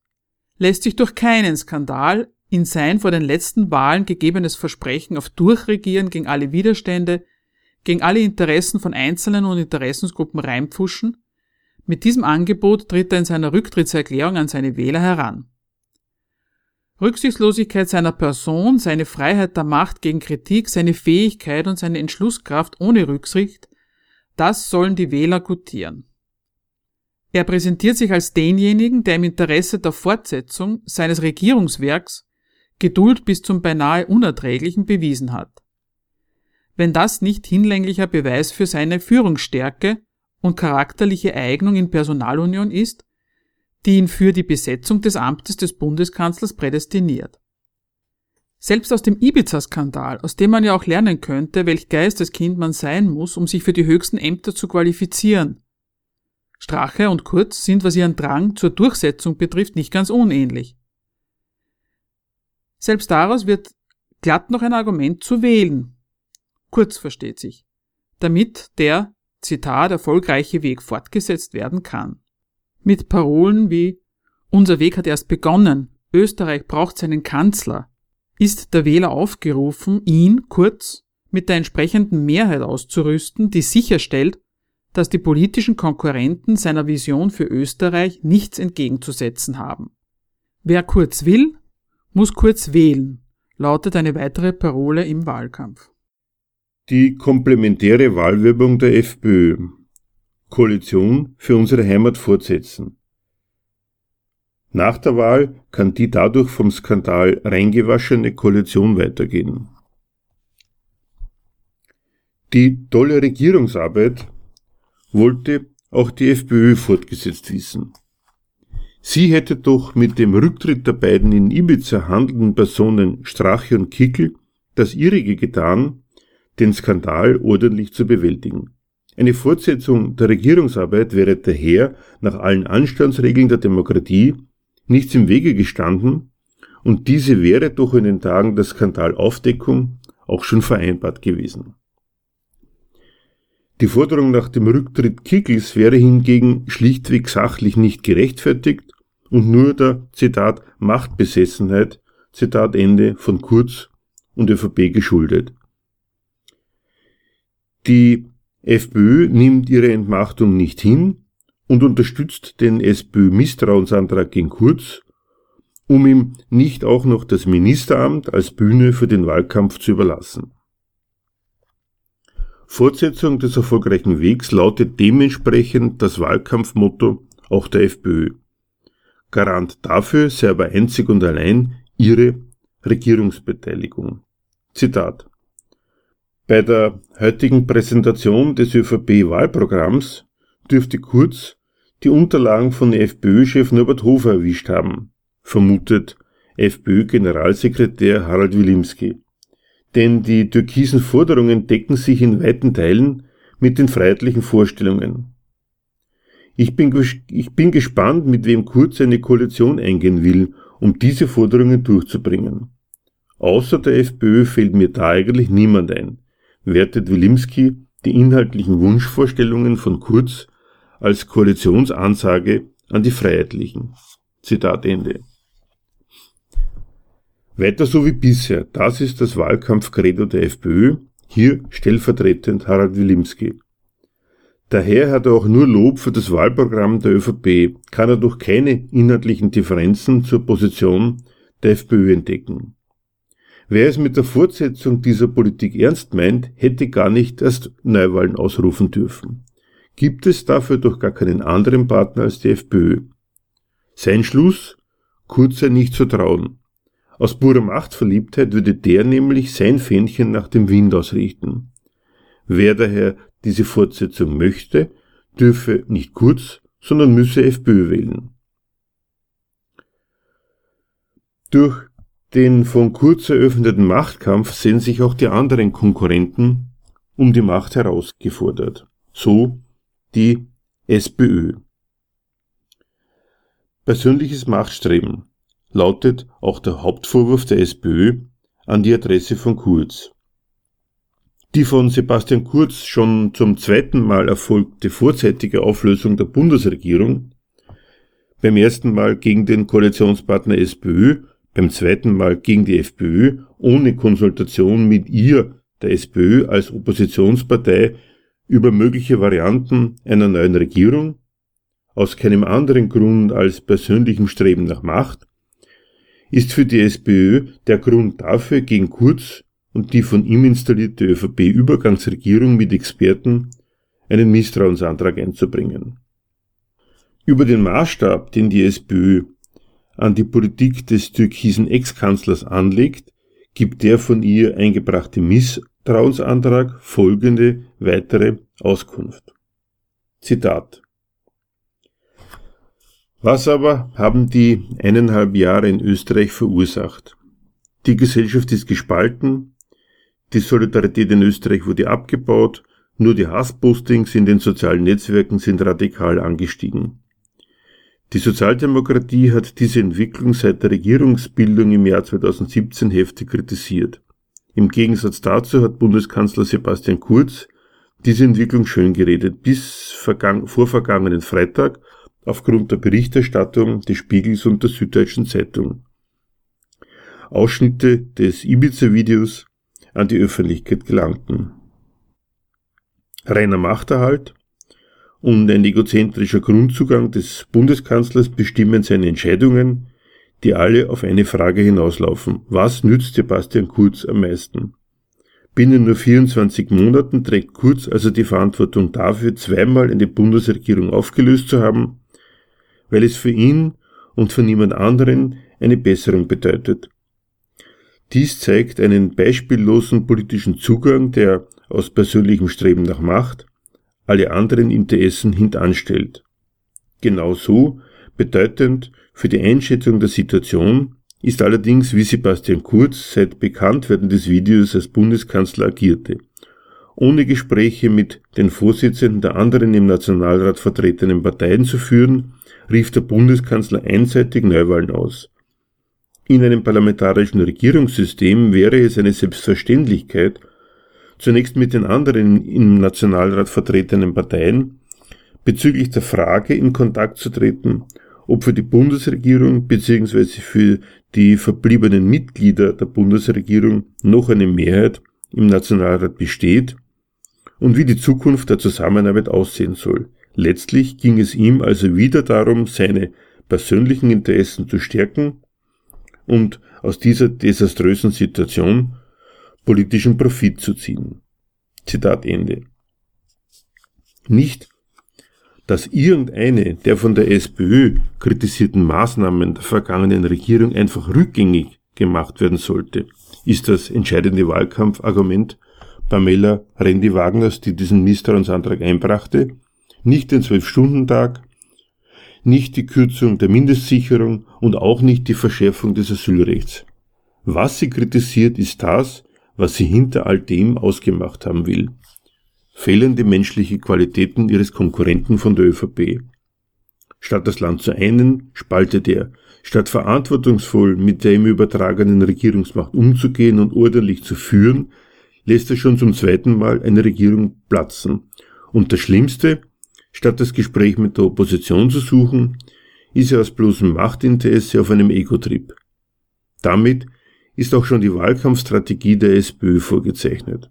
[SPEAKER 2] lässt sich durch keinen Skandal in sein vor den letzten Wahlen gegebenes Versprechen auf Durchregieren gegen alle Widerstände, gegen alle Interessen von Einzelnen und Interessensgruppen reinpfuschen. Mit diesem Angebot tritt er in seiner Rücktrittserklärung an seine Wähler heran. Rücksichtslosigkeit seiner Person, seine Freiheit der Macht gegen Kritik, seine Fähigkeit und seine Entschlusskraft ohne Rücksicht, das sollen die Wähler gutieren. Er präsentiert sich als denjenigen, der im Interesse der Fortsetzung seines Regierungswerks Geduld bis zum beinahe Unerträglichen bewiesen hat. Wenn das nicht hinlänglicher Beweis für seine Führungsstärke und charakterliche Eignung in Personalunion ist, die ihn für die Besetzung des Amtes des Bundeskanzlers prädestiniert. Selbst aus dem Ibiza-Skandal, aus dem man ja auch lernen könnte, welch Geisteskind man sein muss, um sich für die höchsten Ämter zu qualifizieren. Strache und Kurz sind, was ihren Drang zur Durchsetzung betrifft, nicht ganz unähnlich. Selbst daraus wird glatt noch ein Argument zu wählen. Kurz versteht sich. Damit der, Zitat, erfolgreiche Weg fortgesetzt werden kann. Mit Parolen wie Unser Weg hat erst begonnen, Österreich braucht seinen Kanzler, ist der Wähler aufgerufen, ihn, kurz, mit der entsprechenden Mehrheit auszurüsten, die sicherstellt, dass die politischen Konkurrenten seiner Vision für Österreich nichts entgegenzusetzen haben. Wer kurz will, muss kurz wählen, lautet eine weitere Parole im Wahlkampf.
[SPEAKER 3] Die komplementäre Wahlwerbung der FPÖ Koalition für unsere Heimat fortsetzen. Nach der Wahl kann die dadurch vom Skandal reingewaschene Koalition weitergehen. Die tolle Regierungsarbeit wollte auch die FPÖ fortgesetzt wissen. Sie hätte doch mit dem Rücktritt der beiden in Ibiza handelnden Personen Strache und Kickel das ihrige getan, den Skandal ordentlich zu bewältigen. Eine Fortsetzung der Regierungsarbeit wäre daher nach allen Anstandsregeln der Demokratie nichts im Wege gestanden und diese wäre doch in den Tagen der Skandalaufdeckung auch schon vereinbart gewesen. Die Forderung nach dem Rücktritt Kickels wäre hingegen schlichtweg sachlich nicht gerechtfertigt und nur der Zitat Machtbesessenheit Zitat Ende von Kurz und ÖVP geschuldet. Die FPÖ nimmt ihre Entmachtung nicht hin und unterstützt den SPÖ-Misstrauensantrag gegen Kurz, um ihm nicht auch noch das Ministeramt als Bühne für den Wahlkampf zu überlassen. Fortsetzung des erfolgreichen Wegs lautet dementsprechend das Wahlkampfmotto auch der FPÖ. Garant dafür sei aber einzig und allein ihre Regierungsbeteiligung. Zitat bei der heutigen Präsentation des ÖVP-Wahlprogramms dürfte Kurz die Unterlagen von FPÖ-Chef Norbert Hofer erwischt haben, vermutet FPÖ-Generalsekretär Harald Wilimski. Denn die türkisen Forderungen decken sich in weiten Teilen mit den freiheitlichen Vorstellungen. Ich bin, ich bin gespannt, mit wem Kurz eine Koalition eingehen will, um diese Forderungen durchzubringen. Außer der FPÖ fällt mir da eigentlich niemand ein wertet Wilimski die inhaltlichen Wunschvorstellungen von Kurz als Koalitionsansage an die Freiheitlichen. Zitat Ende. Weiter so wie bisher, das ist das Wahlkampfkredo der FPÖ, hier stellvertretend Harald Wilimski. Daher hat er auch nur Lob für das Wahlprogramm der ÖVP, kann er durch keine inhaltlichen Differenzen zur Position der FPÖ entdecken. Wer es mit der Fortsetzung dieser Politik ernst meint, hätte gar nicht erst Neuwahlen ausrufen dürfen. Gibt es dafür doch gar keinen anderen Partner als die FPÖ. Sein Schluss? Kurz sei nicht zu trauen. Aus purer Machtverliebtheit würde der nämlich sein Fähnchen nach dem Wind ausrichten. Wer daher diese Fortsetzung möchte, dürfe nicht Kurz, sondern müsse FPÖ wählen. Durch den von Kurz eröffneten Machtkampf sehen sich auch die anderen Konkurrenten um die Macht herausgefordert. So die SPÖ. Persönliches Machtstreben lautet auch der Hauptvorwurf der SPÖ an die Adresse von Kurz. Die von Sebastian Kurz schon zum zweiten Mal erfolgte vorzeitige Auflösung der Bundesregierung, beim ersten Mal gegen den Koalitionspartner SPÖ, beim zweiten Mal gegen die FPÖ, ohne Konsultation mit ihr, der SPÖ, als Oppositionspartei über mögliche Varianten einer neuen Regierung, aus keinem anderen Grund als persönlichem Streben nach Macht, ist für die SPÖ der Grund dafür, gegen Kurz und die von ihm installierte ÖVP-Übergangsregierung mit Experten einen Misstrauensantrag einzubringen. Über den Maßstab, den die SPÖ an die Politik des türkisen Ex-Kanzlers anlegt, gibt der von ihr eingebrachte Misstrauensantrag folgende weitere Auskunft. Zitat. Was aber haben die eineinhalb Jahre in Österreich verursacht? Die Gesellschaft ist gespalten, die Solidarität in Österreich wurde abgebaut, nur die Hasspostings in den sozialen Netzwerken sind radikal angestiegen. Die Sozialdemokratie hat diese Entwicklung seit der Regierungsbildung im Jahr 2017 heftig kritisiert. Im Gegensatz dazu hat Bundeskanzler Sebastian Kurz diese Entwicklung schön geredet, bis vor vergangenen Freitag aufgrund der Berichterstattung des Spiegels und der Süddeutschen Zeitung. Ausschnitte des Ibiza-Videos an die Öffentlichkeit gelangten. Reiner Machterhalt und ein egozentrischer Grundzugang des Bundeskanzlers bestimmen seine Entscheidungen, die alle auf eine Frage hinauslaufen. Was nützt Sebastian Kurz am meisten? Binnen nur 24 Monaten trägt Kurz also die Verantwortung dafür, zweimal eine Bundesregierung aufgelöst zu haben, weil es für ihn und für niemand anderen eine Besserung bedeutet. Dies zeigt einen beispiellosen politischen Zugang, der aus persönlichem Streben nach Macht alle anderen Interessen hintanstellt. Genauso bedeutend für die Einschätzung der Situation ist allerdings, wie Sebastian Kurz seit Bekanntwerden des Videos als Bundeskanzler agierte. Ohne Gespräche mit den Vorsitzenden der anderen im Nationalrat vertretenen Parteien zu führen, rief der Bundeskanzler einseitig Neuwahlen aus. In einem parlamentarischen Regierungssystem wäre es eine Selbstverständlichkeit, zunächst mit den anderen im Nationalrat vertretenen Parteien bezüglich der Frage in Kontakt zu treten, ob für die Bundesregierung bzw. für die verbliebenen Mitglieder der Bundesregierung noch eine Mehrheit im Nationalrat besteht und wie die Zukunft der Zusammenarbeit aussehen soll. Letztlich ging es ihm also wieder darum, seine persönlichen Interessen zu stärken und aus dieser desaströsen Situation politischen Profit zu ziehen. Zitat Ende. Nicht, dass irgendeine der von der SPÖ kritisierten Maßnahmen der vergangenen Regierung einfach rückgängig gemacht werden sollte, ist das entscheidende Wahlkampfargument Pamela Rendi-Wagners, die diesen Misstrauensantrag einbrachte, nicht den Zwölf-Stunden-Tag, nicht die Kürzung der Mindestsicherung und auch nicht die Verschärfung des Asylrechts. Was sie kritisiert, ist das, was sie hinter all dem ausgemacht haben will. Fehlende menschliche Qualitäten ihres Konkurrenten von der ÖVP. Statt das Land zu einen, spaltet er. Statt verantwortungsvoll mit der ihm übertragenen Regierungsmacht umzugehen und ordentlich zu führen, lässt er schon zum zweiten Mal eine Regierung platzen. Und das Schlimmste, Statt das Gespräch mit der Opposition zu suchen, ist er aus bloßem Machtinteresse auf einem Ego-Trip. Damit ist auch schon die Wahlkampfstrategie der SPÖ vorgezeichnet.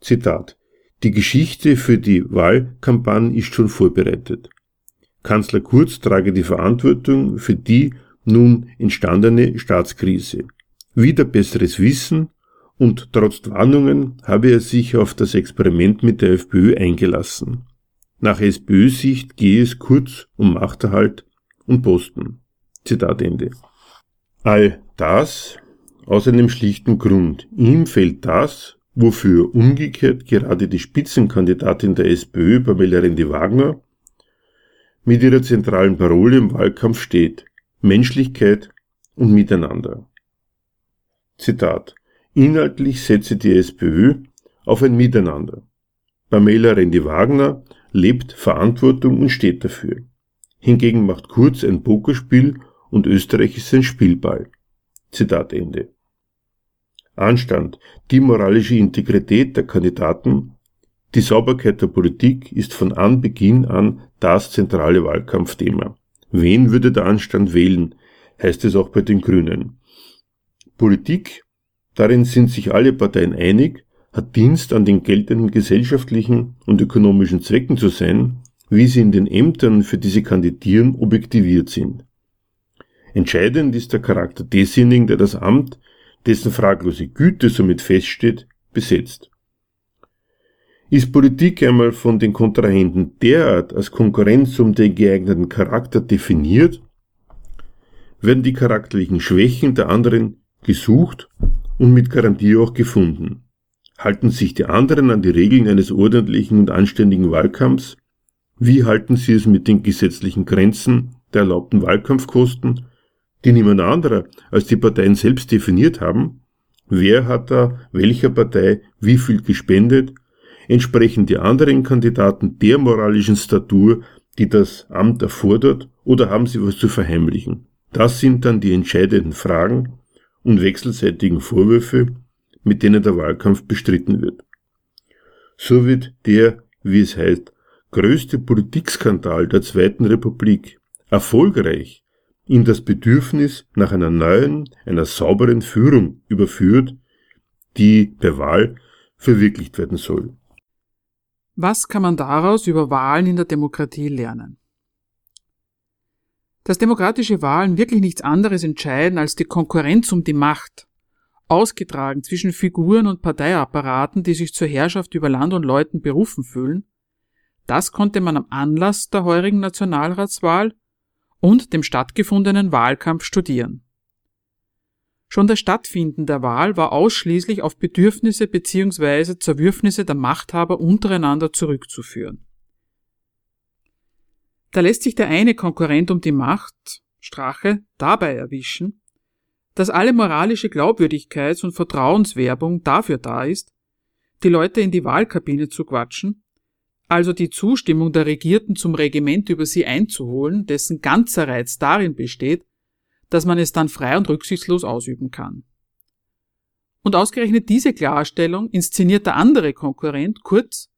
[SPEAKER 3] Zitat. Die Geschichte für die Wahlkampagne ist schon vorbereitet. Kanzler Kurz trage die Verantwortung für die nun entstandene Staatskrise. Wieder besseres Wissen und trotz Warnungen habe er sich auf das Experiment mit der FPÖ eingelassen. Nach SPÖ-Sicht gehe es kurz um Machterhalt und Posten. Zitat Ende. All das aus einem schlichten Grund. Ihm fehlt das, wofür umgekehrt gerade die Spitzenkandidatin der SPÖ, Pamela Rendi-Wagner, mit ihrer zentralen Parole im Wahlkampf steht. Menschlichkeit und Miteinander. Zitat. Inhaltlich setze die SPÖ auf ein Miteinander. Pamela Rendi-Wagner lebt Verantwortung und steht dafür. Hingegen macht Kurz ein Pokerspiel und Österreich ist sein Spielball. Zitat Ende. Anstand, die moralische Integrität der Kandidaten, die Sauberkeit der Politik ist von Anbeginn an das zentrale Wahlkampfthema. Wen würde der Anstand wählen, heißt es auch bei den Grünen. Politik, darin sind sich alle Parteien einig, hat Dienst an den geltenden gesellschaftlichen und ökonomischen Zwecken zu sein, wie sie in den Ämtern, für die sie kandidieren, objektiviert sind. Entscheidend ist der Charakter desjenigen, der das Amt, dessen fraglose Güte somit feststeht, besetzt. Ist Politik einmal von den Kontrahenten derart als Konkurrenz um den geeigneten Charakter definiert, werden die charakterlichen Schwächen der anderen gesucht und mit Garantie auch gefunden. Halten sich die anderen an die Regeln eines ordentlichen und anständigen Wahlkampfs? Wie halten sie es mit den gesetzlichen Grenzen der erlaubten Wahlkampfkosten die niemand anderer als die Parteien selbst definiert haben, wer hat da welcher Partei wie viel gespendet, entsprechen die anderen Kandidaten der moralischen Statur, die das Amt erfordert, oder haben sie was zu verheimlichen? Das sind dann die entscheidenden Fragen und wechselseitigen Vorwürfe, mit denen der Wahlkampf bestritten wird. So wird der, wie es heißt, größte Politikskandal der Zweiten Republik erfolgreich in das Bedürfnis nach einer neuen, einer sauberen Führung überführt, die per Wahl verwirklicht werden soll.
[SPEAKER 2] Was kann man daraus über Wahlen in der Demokratie lernen? Dass demokratische Wahlen wirklich nichts anderes entscheiden als die Konkurrenz um die Macht, ausgetragen zwischen Figuren und Parteiapparaten, die sich zur Herrschaft über Land und Leuten berufen fühlen, das konnte man am Anlass der heurigen Nationalratswahl und dem stattgefundenen Wahlkampf studieren. Schon das Stattfinden der Wahl war ausschließlich auf Bedürfnisse bzw. Zerwürfnisse der Machthaber untereinander zurückzuführen. Da lässt sich der eine Konkurrent um die Macht, Strache, dabei erwischen, dass alle moralische Glaubwürdigkeits- und Vertrauenswerbung dafür da ist, die Leute in die Wahlkabine zu quatschen also die Zustimmung der Regierten zum Regiment über sie einzuholen, dessen ganzer Reiz darin besteht, dass man es dann frei und rücksichtslos ausüben kann. Und ausgerechnet diese Klarstellung inszeniert der andere Konkurrent Kurz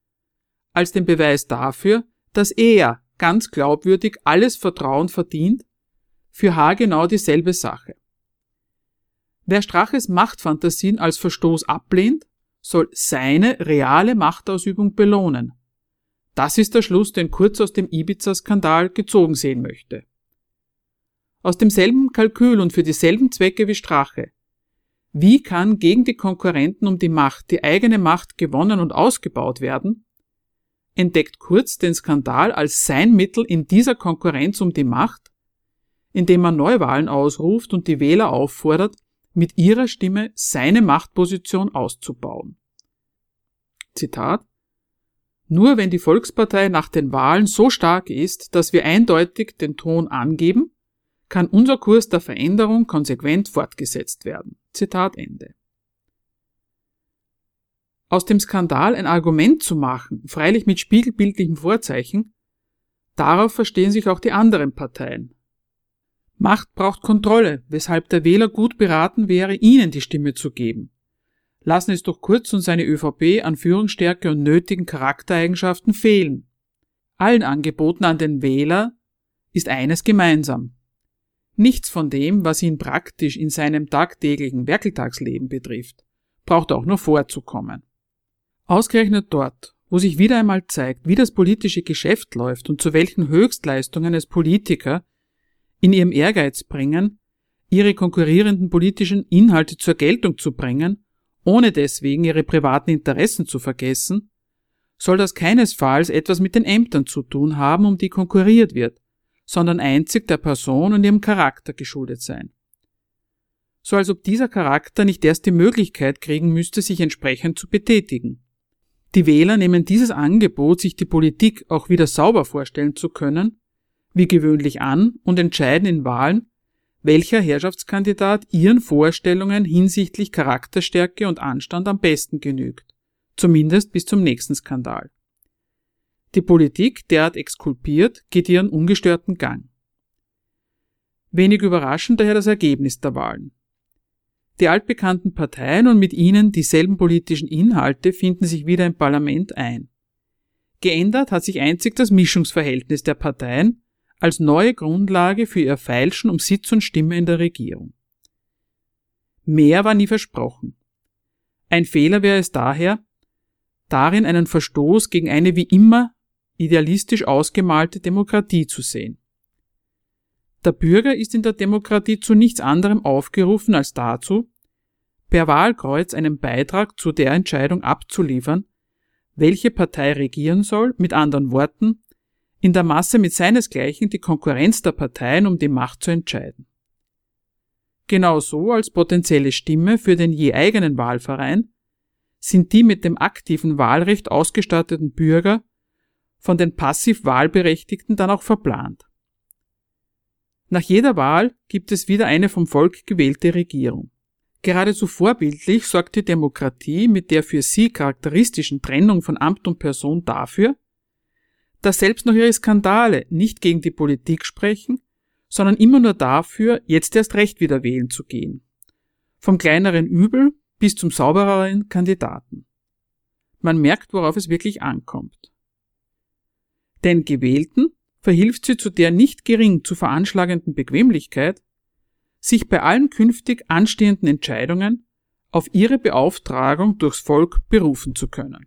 [SPEAKER 2] als den Beweis dafür, dass er ganz glaubwürdig alles Vertrauen verdient, für haargenau dieselbe Sache. Wer Straches Machtfantasien als Verstoß ablehnt, soll seine reale Machtausübung belohnen, das ist der Schluss, den Kurz aus dem Ibiza-Skandal gezogen sehen möchte. Aus demselben Kalkül und für dieselben Zwecke wie Strache. Wie kann gegen die Konkurrenten um die Macht die eigene Macht gewonnen und ausgebaut werden? Entdeckt Kurz den Skandal als sein Mittel in dieser Konkurrenz um die Macht, indem er Neuwahlen ausruft und die Wähler auffordert, mit ihrer Stimme seine Machtposition auszubauen. Zitat nur wenn die Volkspartei nach den Wahlen so stark ist, dass wir eindeutig den Ton angeben, kann unser Kurs der Veränderung konsequent fortgesetzt werden. Zitat Ende. Aus dem Skandal ein Argument zu machen, freilich mit spiegelbildlichem Vorzeichen, darauf verstehen sich auch die anderen Parteien. Macht braucht Kontrolle, weshalb der Wähler gut beraten wäre, ihnen die Stimme zu geben lassen es durch Kurz und seine ÖVP an Führungsstärke und nötigen Charaktereigenschaften fehlen. Allen Angeboten an den Wähler ist eines gemeinsam. Nichts von dem, was ihn praktisch in seinem tagtäglichen Werkeltagsleben betrifft, braucht auch nur vorzukommen. Ausgerechnet dort, wo sich wieder einmal zeigt, wie das politische Geschäft läuft und zu welchen Höchstleistungen es Politiker in ihrem Ehrgeiz bringen, ihre konkurrierenden politischen Inhalte zur Geltung zu bringen ohne deswegen ihre privaten Interessen zu vergessen, soll das keinesfalls etwas mit den Ämtern zu tun haben, um die konkurriert wird, sondern einzig der Person und ihrem Charakter geschuldet sein. so als ob dieser Charakter nicht erst die Möglichkeit kriegen müsste, sich entsprechend zu betätigen. Die Wähler nehmen dieses Angebot, sich die Politik auch wieder sauber vorstellen zu können, wie gewöhnlich an und entscheiden in Wahlen, welcher Herrschaftskandidat ihren Vorstellungen hinsichtlich Charakterstärke und Anstand am besten genügt, zumindest bis zum nächsten Skandal. Die Politik, derart exkulpiert, geht ihren ungestörten Gang. Wenig überraschend daher das Ergebnis der Wahlen. Die altbekannten Parteien und mit ihnen dieselben politischen Inhalte finden sich wieder im Parlament ein. Geändert hat sich einzig das Mischungsverhältnis der Parteien als neue Grundlage für ihr Feilschen um Sitz und Stimme in der Regierung. Mehr war nie versprochen. Ein Fehler wäre es daher, darin einen Verstoß gegen eine wie immer idealistisch ausgemalte Demokratie zu sehen. Der Bürger ist in der Demokratie zu nichts anderem aufgerufen als dazu, per Wahlkreuz einen Beitrag zu der Entscheidung abzuliefern, welche Partei regieren soll, mit anderen Worten, in der Masse mit seinesgleichen die Konkurrenz der Parteien um die Macht zu entscheiden. Genauso als potenzielle Stimme für den je eigenen Wahlverein sind die mit dem aktiven Wahlrecht ausgestatteten Bürger von den passiv Wahlberechtigten dann auch verplant. Nach jeder Wahl gibt es wieder eine vom Volk gewählte Regierung. Geradezu vorbildlich sorgt die Demokratie mit der für sie charakteristischen Trennung von Amt und Person dafür, dass selbst noch ihre Skandale nicht gegen die Politik sprechen, sondern immer nur dafür, jetzt erst recht wieder wählen zu gehen. Vom kleineren Übel bis zum saubereren Kandidaten. Man merkt, worauf es wirklich ankommt. Den Gewählten verhilft sie zu der nicht gering zu veranschlagenden Bequemlichkeit, sich bei allen künftig anstehenden Entscheidungen auf ihre Beauftragung durchs Volk berufen zu können.